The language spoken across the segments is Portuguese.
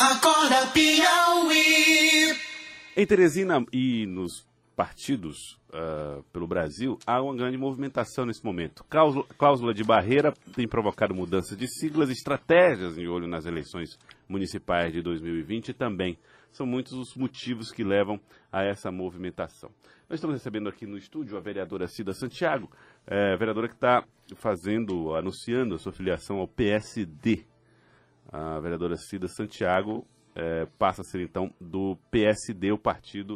Acorda Piauí. Em Teresina e nos partidos uh, pelo Brasil, há uma grande movimentação nesse momento. Cláusula, cláusula de barreira tem provocado mudanças de siglas, estratégias em olho nas eleições municipais de 2020 também. São muitos os motivos que levam a essa movimentação. Nós estamos recebendo aqui no estúdio a vereadora Cida Santiago, é, vereadora que está fazendo, anunciando a sua filiação ao PSD. A vereadora Cida Santiago é, passa a ser então do PSD, o partido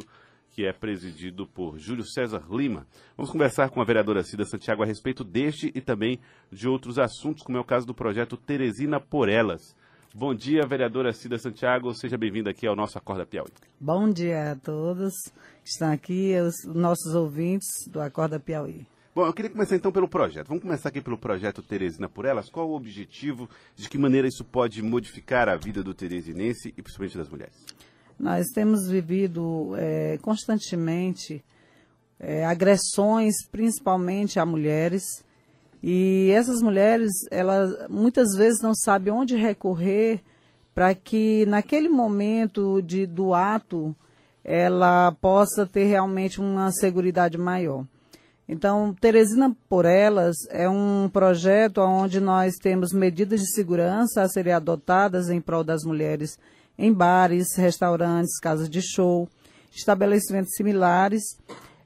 que é presidido por Júlio César Lima. Vamos conversar com a vereadora Cida Santiago a respeito deste e também de outros assuntos, como é o caso do projeto Teresina por Elas. Bom dia, vereadora Cida Santiago. Seja bem-vinda aqui ao nosso Acorda Piauí. Bom dia a todos que estão aqui, os nossos ouvintes do Acorda Piauí. Bom, eu queria começar então pelo projeto. Vamos começar aqui pelo projeto Teresina por Elas. Qual o objetivo? De que maneira isso pode modificar a vida do teresinense e principalmente das mulheres? Nós temos vivido é, constantemente é, agressões, principalmente a mulheres, e essas mulheres, elas muitas vezes não sabem onde recorrer para que naquele momento de, do ato ela possa ter realmente uma segurança maior. Então, Teresina por Elas é um projeto onde nós temos medidas de segurança a serem adotadas em prol das mulheres em bares, restaurantes, casas de show, estabelecimentos similares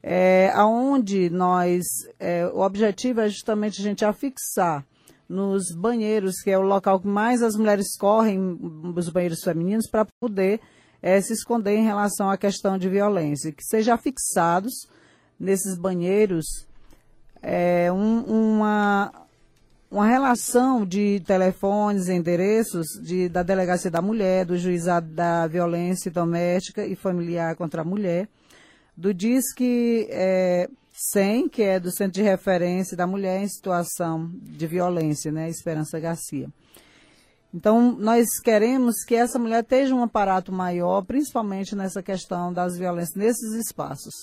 é, aonde nós, é, o objetivo é justamente a gente afixar nos banheiros, que é o local que mais as mulheres correm, os banheiros femininos, para poder é, se esconder em relação à questão de violência, que sejam afixados nesses banheiros é, um, uma, uma relação de telefones, endereços de, da Delegacia da Mulher, do Juizado da Violência Doméstica e Familiar contra a Mulher, do Disque é, 100, que é do Centro de Referência da Mulher em Situação de Violência, né, Esperança Garcia. Então, nós queremos que essa mulher tenha um aparato maior, principalmente nessa questão das violências nesses espaços.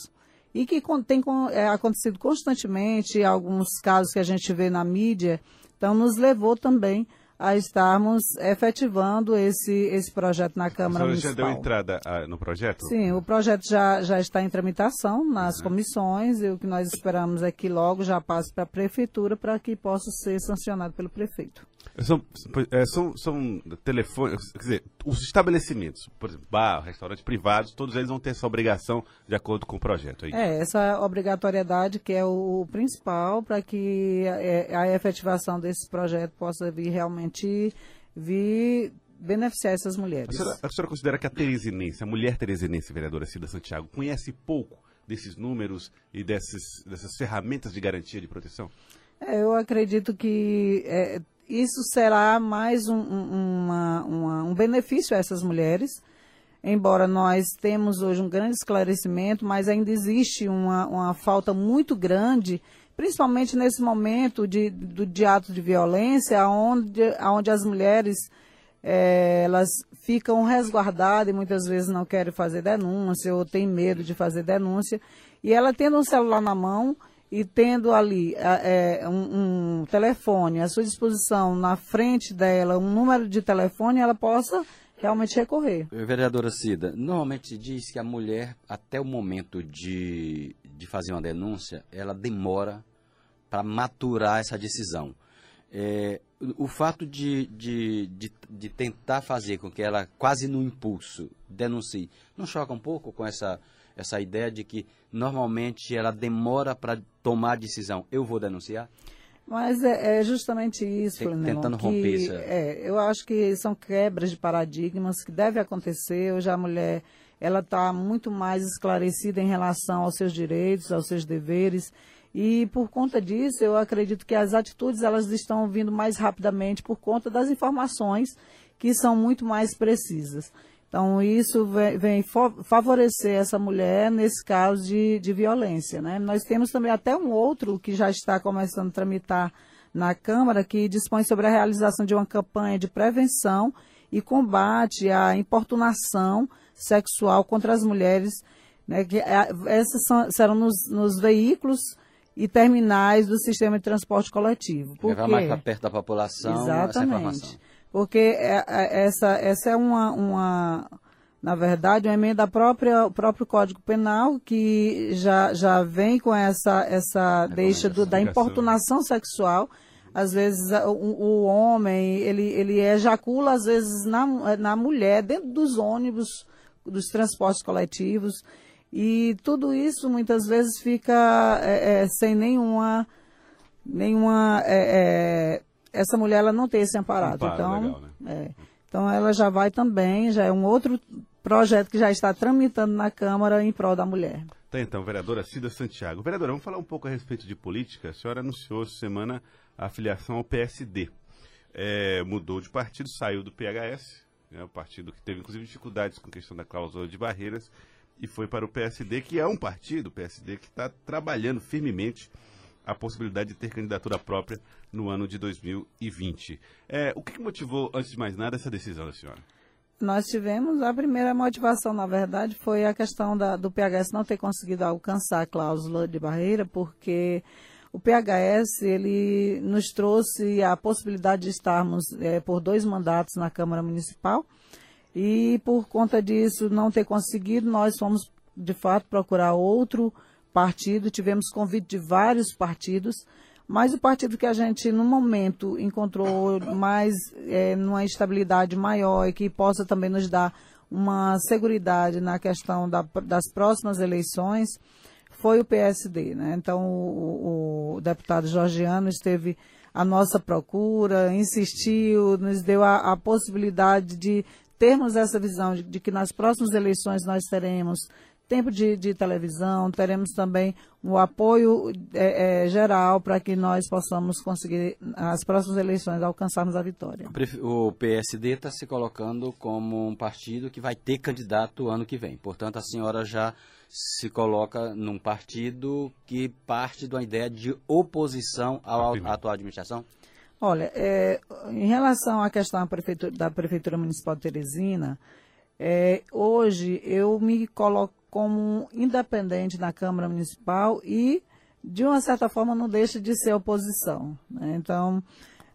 E que tem é, acontecido constantemente, alguns casos que a gente vê na mídia, então nos levou também a estarmos efetivando esse, esse projeto na Câmara a Municipal. já deu entrada uh, no projeto? Sim, o projeto já, já está em tramitação nas uhum. comissões e o que nós esperamos é que logo já passe para a Prefeitura para que possa ser sancionado pelo prefeito. São, é, são, são telefones, quer dizer, os estabelecimentos, por exemplo, bar, restaurantes privados, todos eles vão ter essa obrigação de acordo com o projeto. É, é essa obrigatoriedade que é o, principal para que a, a, efetivação desse projeto possa vir realmente vir beneficiar essas mulheres. A senhora, a senhora considera que a teresinense, a mulher teresinense, vereadora Cida Santiago, conhece pouco desses números e desses, dessas ferramentas de garantia de proteção? É, eu acredito que é, isso será mais um, uma, uma, um benefício a essas mulheres, embora nós temos hoje um grande esclarecimento, mas ainda existe uma, uma falta muito grande, principalmente nesse momento de, do, de ato de violência, onde, onde as mulheres é, elas ficam resguardadas e muitas vezes não querem fazer denúncia ou têm medo de fazer denúncia. E ela tendo um celular na mão, e tendo ali é, um, um, telefone à sua disposição na frente dela, um número de telefone, ela possa realmente recorrer. Vereadora Cida, normalmente se diz que a mulher, até o momento de, de fazer uma denúncia, ela demora para maturar essa decisão. É, o fato de, de, de, de, tentar fazer com que ela, quase no impulso, denuncie, não choca um pouco com essa essa ideia de que normalmente ela demora para tomar a decisão. Eu vou denunciar? Mas é, é justamente isso, Tem, Tentando que, romper isso. É, eu acho que são quebras de paradigmas que devem acontecer. Hoje a mulher ela está muito mais esclarecida em relação aos seus direitos, aos seus deveres. E por conta disso, eu acredito que as atitudes elas estão vindo mais rapidamente por conta das informações que são muito mais precisas. Então, isso vem, vem, favorecer essa mulher nesse caso de, de violência. Né? Nós temos também até um outro que já está começando a tramitar na Câmara, que dispõe sobre a realização de uma campanha de prevenção e combate à importunação sexual contra as mulheres. Né? Que, é, essas são, serão nos, nos veículos e terminais do sistema de transporte coletivo. Por Levar mais para perto da população Exatamente. porque é, é, essa, essa é uma, uma, na verdade, uma emenda própria, próprio Código Penal que já, já vem com essa, essa deixa do, da importunação sexual. Às vezes o, o, homem, ele, ele ejacula, às vezes, na, na mulher, dentro dos ônibus, dos transportes coletivos. E tudo isso muitas vezes fica é, é, sem nenhuma. nenhuma é, é essa mulher ela não tem esse amparado. Amparo, então, legal, né? É. então ela já vai também, já é um outro projeto que já está tramitando na Câmara em prol da mulher. Tá então, vereadora Cida Santiago. Vereadora, vamos falar um pouco a respeito de política. A senhora anunciou essa semana a filiação ao PSD. É, mudou de partido, saiu do PHS, né, o partido que teve inclusive dificuldades com a questão da cláusula de barreiras, e foi para o PSD, que é um partido, o PSD, que está trabalhando firmemente a possibilidade de ter candidatura própria no ano de 2020. É, o que motivou, antes de mais nada, essa decisão da senhora? Nós tivemos, a primeira motivação, na verdade, foi a questão da, do PHS não ter conseguido alcançar a cláusula de barreira, porque o PHS ele nos trouxe a possibilidade de estarmos é, por dois mandatos na Câmara Municipal e por conta disso não ter conseguido, nós fomos de fato procurar outro partido, tivemos convite de vários partidos, mas o partido que a gente, no momento, encontrou mais é, numa estabilidade maior e que possa também nos dar uma segurança na questão da, das próximas eleições foi o PSD. Né? Então, o, o, deputado Georgiano esteve à nossa procura, insistiu, nos deu a, a possibilidade de termos essa visão de, de, que nas próximas eleições nós teremos tempo de, de televisão, teremos também o apoio é, é, geral para que nós possamos conseguir, nas próximas eleições, alcançarmos a vitória. O PSD está se colocando como um partido que vai ter candidato ano que vem. Portanto, a senhora já se coloca num partido que parte de uma ideia de oposição à atual administração? Olha, é, em relação à questão da Prefeitura, da Prefeitura Municipal de Teresina, é, hoje eu me coloco como independente na Câmara Municipal e, de uma certa forma, não deixa de ser oposição. Né? Então,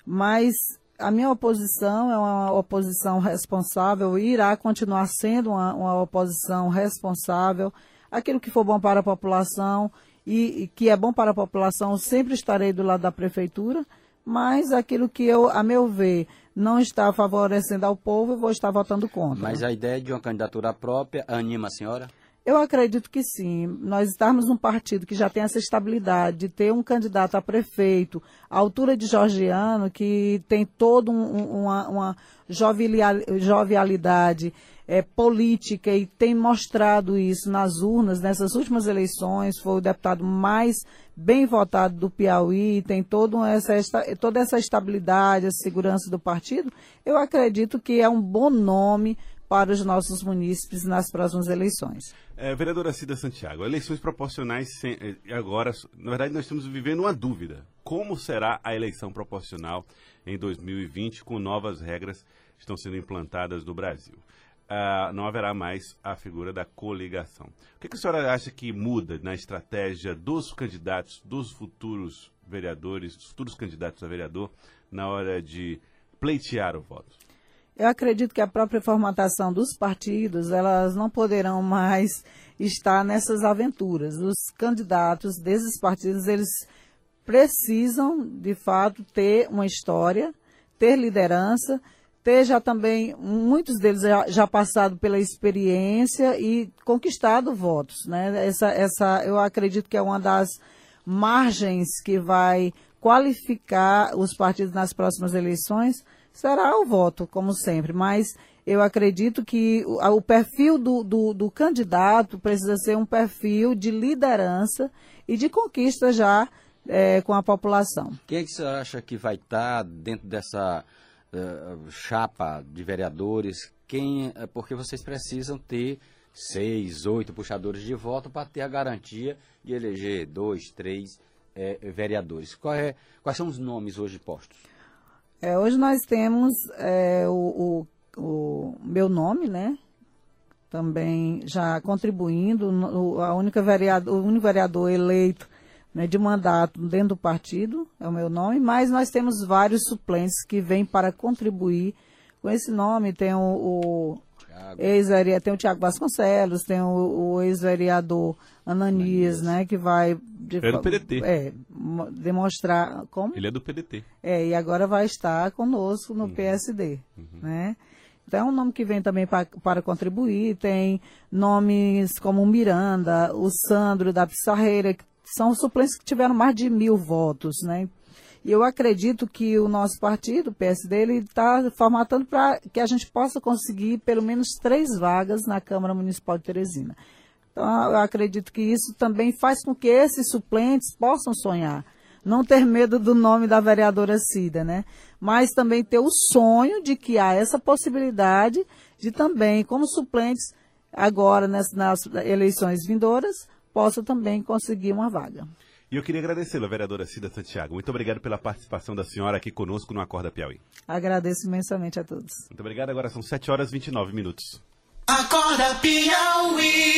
mas a minha oposição é uma oposição responsável e irá continuar sendo uma, uma oposição responsável. Aquilo que for bom para a população e, e que é bom para a população, sempre estarei do lado da prefeitura, mas aquilo que eu, a meu ver, não está favorecendo ao povo, eu vou estar votando contra. Mas a ideia de uma candidatura própria anima a senhora? Eu acredito que sim. Nós estarmos num partido que já tem essa estabilidade de ter um candidato a prefeito, à altura de Georgiano, que tem toda um, uma, uma jovialidade é, política e tem mostrado isso nas urnas, nessas últimas eleições, foi o deputado mais bem votado do Piauí, tem toda essa, toda essa estabilidade, a segurança do partido. Eu acredito que é um bom nome para os nossos munícipes nas próximas eleições. É, vereadora Cida Santiago, eleições proporcionais sem, eh, agora, na verdade, nós estamos vivendo uma dúvida. Como será a eleição proporcional em 2020 com novas regras que estão sendo implantadas no Brasil? Ah, não haverá mais a figura da coligação. O que, que a senhora acha que muda na estratégia dos candidatos, dos futuros vereadores, dos futuros candidatos a vereador, na hora de pleitear o voto? Eu acredito que a própria formatação dos partidos, elas não poderão mais estar nessas aventuras. Os candidatos desses partidos, eles precisam, de fato, ter uma história, ter liderança, ter já também, muitos deles já, já passado pela experiência e conquistado votos. Né? Essa, essa, eu acredito que é uma das margens que vai qualificar os partidos nas próximas eleições, será o voto, como sempre, mas eu acredito que o, perfil do, do, do, candidato precisa ser um perfil de liderança e de conquista já é, com a população. Quem é que você acha que vai estar dentro dessa uh, chapa de vereadores? Quem, é, porque vocês precisam ter seis, oito puxadores de voto para ter a garantia de eleger dois, três é, vereadores. É, quais são os nomes hoje postos? É, hoje nós temos é, o, o, o, meu nome, né? Também já contribuindo, no, a única vereador, o único vereador eleito né, de mandato dentro do partido, é o meu nome, mas nós temos vários suplentes que vêm para contribuir Com esse nome tem o, o. ex-vereador, tem o Tiago Vasconcelos, tem o, o ex-vereador Ananias, né, que vai de- É do PDT. é, mo- demonstrar como Ele é do PDT. é, e agora vai estar conosco no PSD, né? Então é um nome que vem também pa- para contribuir, tem nomes como o Miranda, o Sandro da Pissarreira, que são suplentes que tiveram mais de mil votos, né? E eu acredito que o nosso partido, o PSD, está formatando para que a gente possa conseguir pelo menos três vagas na Câmara Municipal de Teresina. Então, eu acredito que isso também faz com que esses suplentes possam sonhar. Não ter medo do nome da vereadora Cida, né? Mas também ter o sonho de que há essa possibilidade de também, como suplentes, agora nas, nas eleições vindouras, possa também conseguir uma vaga. E eu queria agradecê-la, vereadora Cida Santiago. Muito obrigado pela participação da senhora aqui conosco no Acorda Piauí. Agradeço imensamente a todos. Muito obrigado. Agora são 7 horas e 29 minutos. Acorda Piauí.